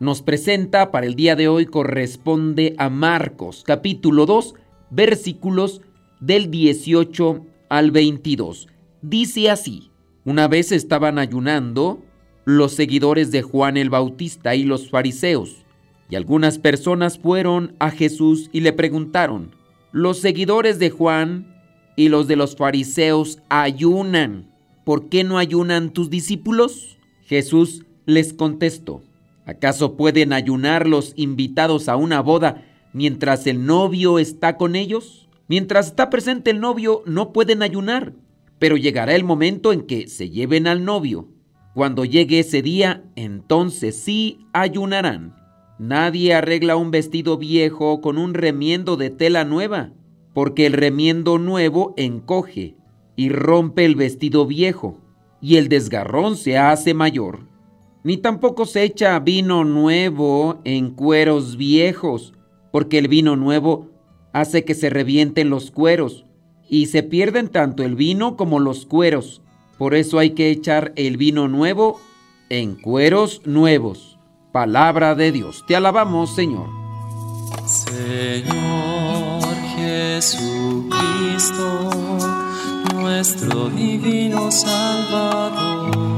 nos presenta para el día de hoy corresponde a Marcos, capítulo 2, versículos del 18 al 22. Dice así, una vez estaban ayunando los seguidores de Juan el Bautista y los fariseos, y algunas personas fueron a Jesús y le preguntaron, los seguidores de Juan y los de los fariseos ayunan, ¿por qué no ayunan tus discípulos? Jesús les contestó, ¿acaso pueden ayunar los invitados a una boda mientras el novio está con ellos? Mientras está presente el novio no pueden ayunar, pero llegará el momento en que se lleven al novio. Cuando llegue ese día, entonces sí ayunarán. Nadie arregla un vestido viejo con un remiendo de tela nueva, porque el remiendo nuevo encoge y rompe el vestido viejo y el desgarrón se hace mayor. Ni tampoco se echa vino nuevo en cueros viejos, porque el vino nuevo hace que se revienten los cueros, y se pierden tanto el vino como los cueros. Por eso hay que echar el vino nuevo en cueros nuevos. Palabra de Dios. Te alabamos, Señor. Señor Jesucristo nuestro divino Salvador.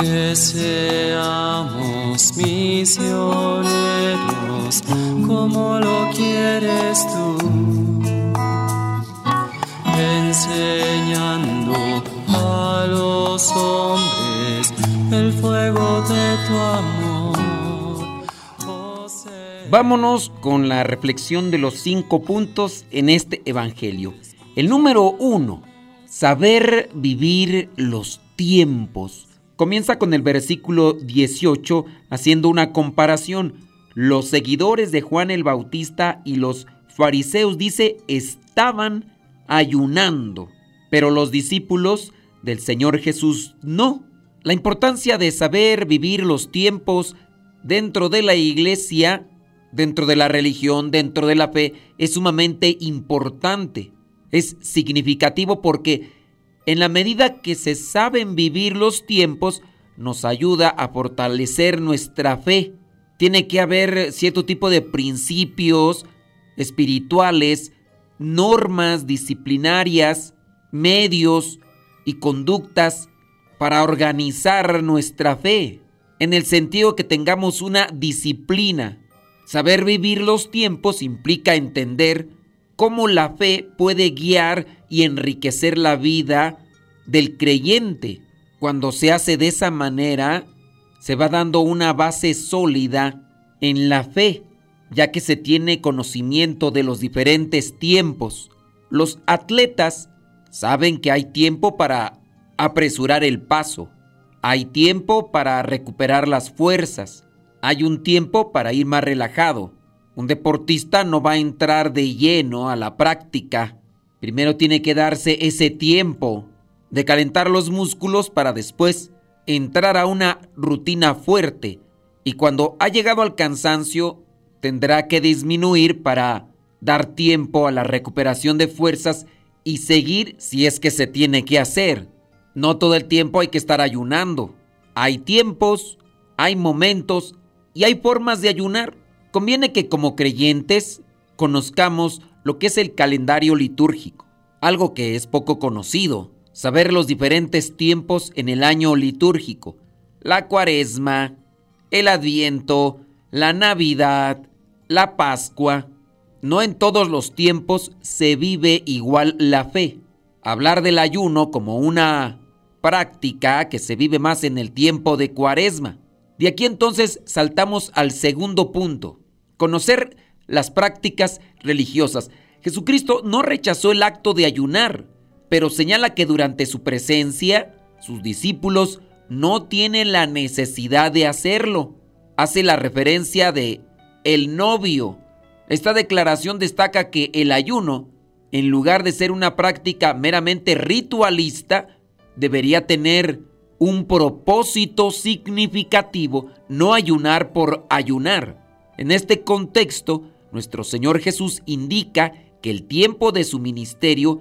Que seamos misioneros como lo quieres tú, enseñando a los hombres el fuego de tu amor. Vámonos con la reflexión de los cinco puntos en este Evangelio. El número uno, saber vivir los tiempos. Comienza con el versículo 18 haciendo una comparación. Los seguidores de Juan el Bautista y los fariseos, dice, estaban ayunando, pero los discípulos del Señor Jesús no. La importancia de saber vivir los tiempos dentro de la iglesia dentro de la religión, dentro de la fe, es sumamente importante. Es significativo porque en la medida que se saben vivir los tiempos, nos ayuda a fortalecer nuestra fe. Tiene que haber cierto tipo de principios espirituales, normas disciplinarias, medios y conductas para organizar nuestra fe, en el sentido que tengamos una disciplina Saber vivir los tiempos implica entender cómo la fe puede guiar y enriquecer la vida del creyente. Cuando se hace de esa manera, se va dando una base sólida en la fe, ya que se tiene conocimiento de los diferentes tiempos. Los atletas saben que hay tiempo para apresurar el paso, hay tiempo para recuperar las fuerzas, hay un tiempo para ir más relajado. Un deportista no va a entrar de lleno a la práctica. Primero tiene que darse ese tiempo de calentar los músculos para después entrar a una rutina fuerte. Y cuando ha llegado al cansancio, tendrá que disminuir para dar tiempo a la recuperación de fuerzas y seguir si es que se tiene que hacer. No todo el tiempo hay que estar ayunando. Hay tiempos, hay momentos y hay formas de ayunar. Conviene que como creyentes conozcamos lo que es el calendario litúrgico, algo que es poco conocido, saber los diferentes tiempos en el año litúrgico, la cuaresma, el Adviento, la Navidad, la Pascua. No en todos los tiempos se vive igual la fe. Hablar del ayuno como una práctica que se vive más en el tiempo de cuaresma. De aquí entonces saltamos al segundo punto, conocer las prácticas religiosas. Jesucristo no rechazó el acto de ayunar, pero señala que durante su presencia, sus discípulos no tienen la necesidad de hacerlo. Hace la referencia de el novio. Esta declaración destaca que el ayuno, en lugar de ser una práctica meramente ritualista, debería tener un propósito significativo, no ayunar por ayunar. En este contexto, nuestro Señor Jesús indica que el tiempo de su ministerio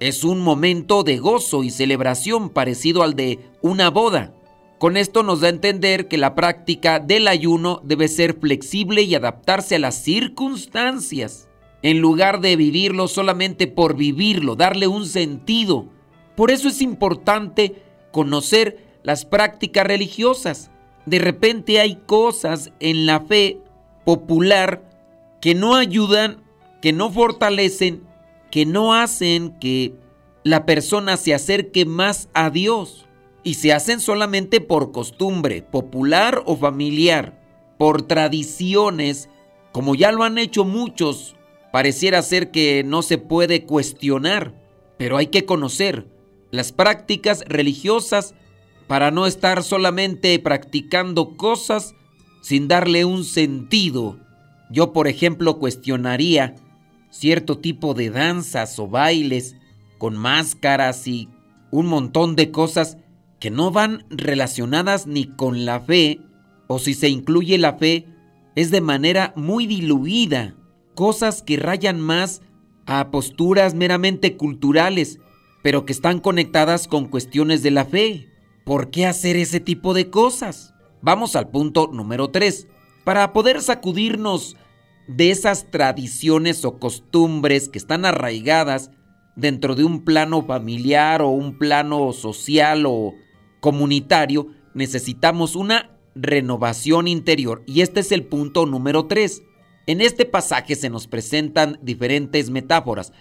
es un momento de gozo y celebración parecido al de una boda. Con esto nos da a entender que la práctica del ayuno debe ser flexible y adaptarse a las circunstancias, en lugar de vivirlo solamente por vivirlo, darle un sentido. Por eso es importante conocer las prácticas religiosas. De repente hay cosas en la fe popular que no ayudan, que no fortalecen, que no hacen que la persona se acerque más a Dios y se hacen solamente por costumbre, popular o familiar, por tradiciones, como ya lo han hecho muchos, pareciera ser que no se puede cuestionar, pero hay que conocer las prácticas religiosas para no estar solamente practicando cosas sin darle un sentido. Yo, por ejemplo, cuestionaría cierto tipo de danzas o bailes con máscaras y un montón de cosas que no van relacionadas ni con la fe, o si se incluye la fe, es de manera muy diluida, cosas que rayan más a posturas meramente culturales, pero que están conectadas con cuestiones de la fe. ¿Por qué hacer ese tipo de cosas? Vamos al punto número 3. Para poder sacudirnos de esas tradiciones o costumbres que están arraigadas dentro de un plano familiar o un plano social o comunitario, necesitamos una renovación interior. Y este es el punto número 3. En este pasaje se nos presentan diferentes metáforas.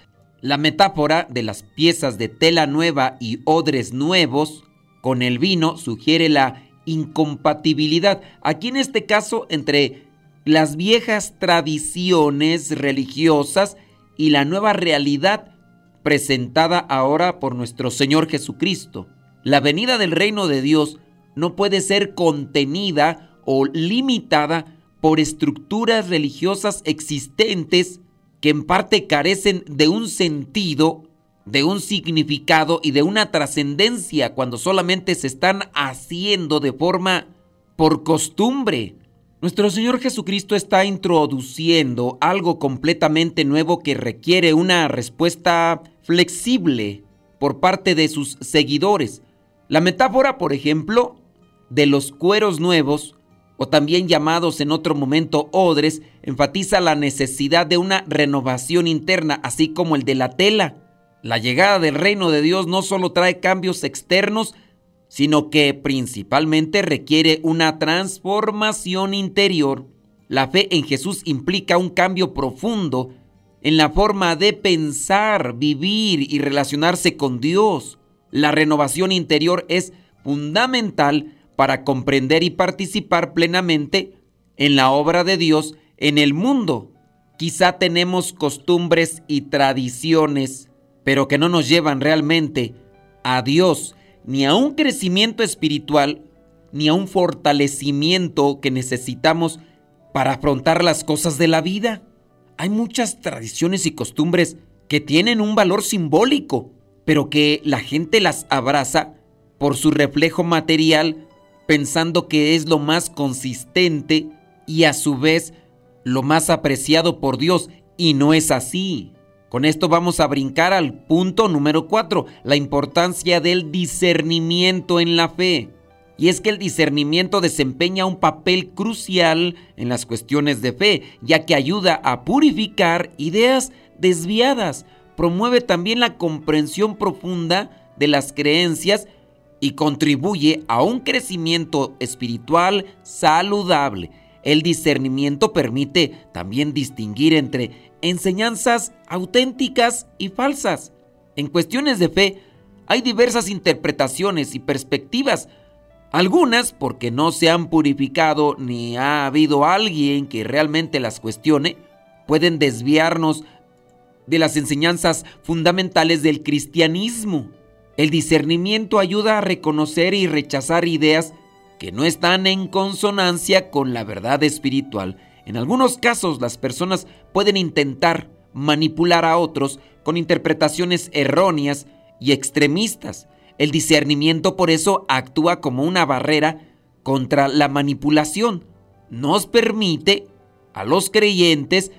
La metáfora de las piezas de tela nueva y odres nuevos con el vino sugiere la incompatibilidad. Aquí en este caso entre las viejas tradiciones religiosas y la nueva realidad presentada ahora por nuestro Señor Jesucristo. La venida del reino de Dios no puede ser contenida o limitada por estructuras religiosas existentes que en parte carecen de un sentido, de un significado y de una trascendencia cuando solamente se están haciendo de forma por costumbre. Nuestro Señor Jesucristo está introduciendo algo completamente nuevo que requiere una respuesta flexible por parte de sus seguidores. La metáfora, por ejemplo, de los cueros nuevos, o también llamados en otro momento odres, enfatiza la necesidad de una renovación interna, así como el de la tela. La llegada del reino de Dios no solo trae cambios externos, sino que principalmente requiere una transformación interior. La fe en Jesús implica un cambio profundo en la forma de pensar, vivir y relacionarse con Dios. La renovación interior es fundamental para comprender y participar plenamente en la obra de Dios en el mundo. Quizá tenemos costumbres y tradiciones, pero que no nos llevan realmente a Dios, ni a un crecimiento espiritual, ni a un fortalecimiento que necesitamos para afrontar las cosas de la vida. Hay muchas tradiciones y costumbres que tienen un valor simbólico, pero que la gente las abraza por su reflejo material, pensando que es lo más consistente y a su vez lo más apreciado por Dios, y no es así. Con esto vamos a brincar al punto número 4, la importancia del discernimiento en la fe. Y es que el discernimiento desempeña un papel crucial en las cuestiones de fe, ya que ayuda a purificar ideas desviadas, promueve también la comprensión profunda de las creencias y contribuye a un crecimiento espiritual saludable. El discernimiento permite también distinguir entre enseñanzas auténticas y falsas. En cuestiones de fe hay diversas interpretaciones y perspectivas, algunas porque no se han purificado ni ha habido alguien que realmente las cuestione, pueden desviarnos de las enseñanzas fundamentales del cristianismo. El discernimiento ayuda a reconocer y rechazar ideas que no están en consonancia con la verdad espiritual. En algunos casos las personas pueden intentar manipular a otros con interpretaciones erróneas y extremistas. El discernimiento por eso actúa como una barrera contra la manipulación. Nos permite a los creyentes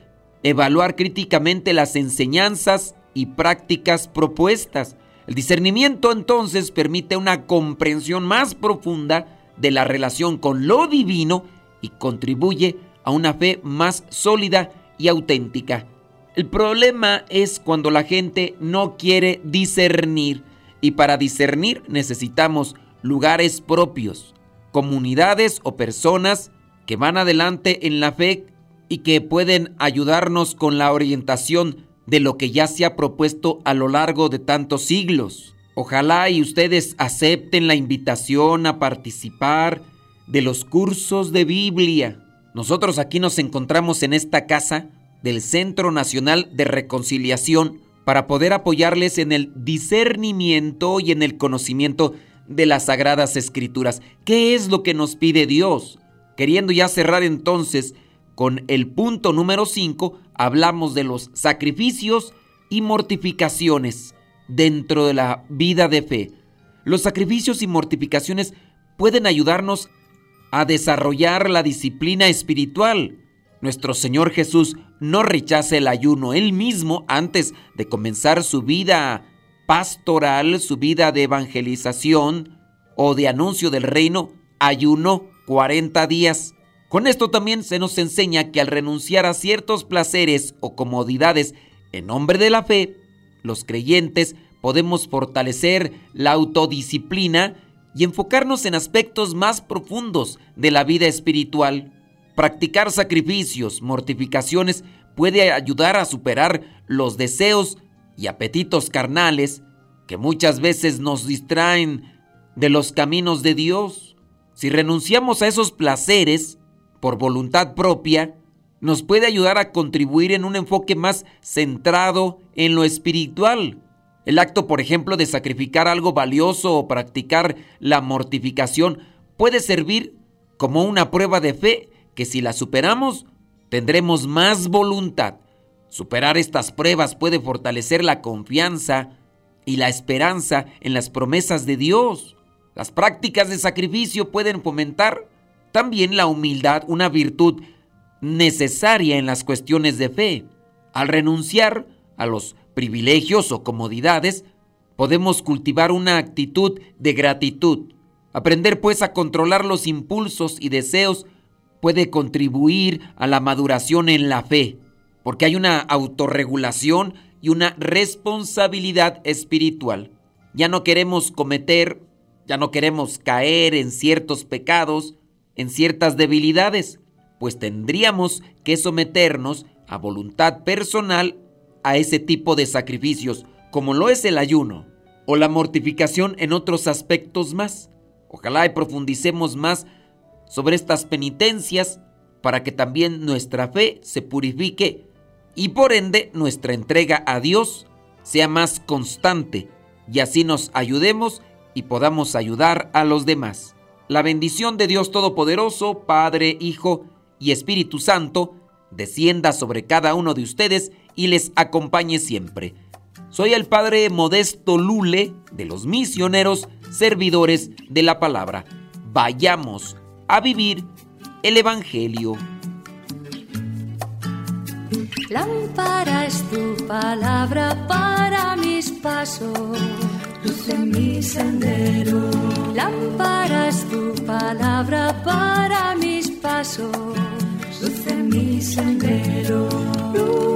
evaluar críticamente las enseñanzas y prácticas propuestas. El discernimiento entonces permite una comprensión más profunda de la relación con lo divino y contribuye a una fe más sólida y auténtica. El problema es cuando la gente no quiere discernir y para discernir necesitamos lugares propios, comunidades o personas que van adelante en la fe y que pueden ayudarnos con la orientación de lo que ya se ha propuesto a lo largo de tantos siglos. Ojalá y ustedes acepten la invitación a participar de los cursos de Biblia. Nosotros aquí nos encontramos en esta casa del Centro Nacional de Reconciliación para poder apoyarles en el discernimiento y en el conocimiento de las sagradas escrituras. ¿Qué es lo que nos pide Dios? Queriendo ya cerrar entonces con el punto número 5, hablamos de los sacrificios y mortificaciones dentro de la vida de fe. Los sacrificios y mortificaciones pueden ayudarnos a desarrollar la disciplina espiritual. Nuestro Señor Jesús no rechaza el ayuno. Él mismo, antes de comenzar su vida pastoral, su vida de evangelización o de anuncio del reino, ayunó 40 días. Con esto también se nos enseña que al renunciar a ciertos placeres o comodidades en nombre de la fe, los creyentes podemos fortalecer la autodisciplina y enfocarnos en aspectos más profundos de la vida espiritual. Practicar sacrificios, mortificaciones puede ayudar a superar los deseos y apetitos carnales que muchas veces nos distraen de los caminos de Dios. Si renunciamos a esos placeres por voluntad propia, nos puede ayudar a contribuir en un enfoque más centrado en lo espiritual. El acto, por ejemplo, de sacrificar algo valioso o practicar la mortificación puede servir como una prueba de fe que si la superamos tendremos más voluntad. Superar estas pruebas puede fortalecer la confianza y la esperanza en las promesas de Dios. Las prácticas de sacrificio pueden fomentar también la humildad, una virtud necesaria en las cuestiones de fe. Al renunciar a los privilegios o comodidades, podemos cultivar una actitud de gratitud. Aprender pues a controlar los impulsos y deseos puede contribuir a la maduración en la fe, porque hay una autorregulación y una responsabilidad espiritual. Ya no queremos cometer, ya no queremos caer en ciertos pecados, en ciertas debilidades, pues tendríamos que someternos a voluntad personal a ese tipo de sacrificios, como lo es el ayuno o la mortificación en otros aspectos más. Ojalá y profundicemos más sobre estas penitencias para que también nuestra fe se purifique y por ende nuestra entrega a Dios sea más constante y así nos ayudemos y podamos ayudar a los demás. La bendición de Dios Todopoderoso, Padre, Hijo y Espíritu Santo, descienda sobre cada uno de ustedes y les acompañe siempre. Soy el Padre Modesto Lule de los misioneros servidores de la palabra. Vayamos a vivir el Evangelio. Lámpara es tu palabra para mis pasos, luz en mi sendero. Lámpara es tu palabra para mis pasos, luz en mi sendero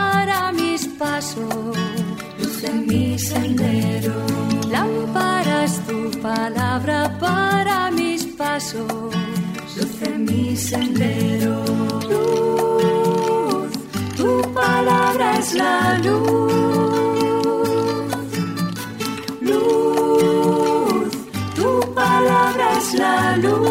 mis pasos, luz mi sendero. Lámpara es tu palabra para mis pasos, luz en mi sendero. Luz, tu palabra es la luz. Luz, tu palabra es la luz.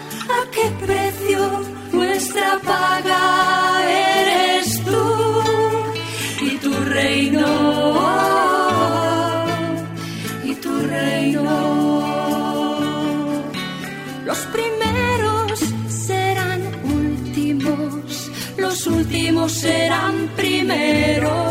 a qué precio, nuestra paga eres tú y tu reino, y tu reino. Los primeros serán últimos, los últimos serán primeros.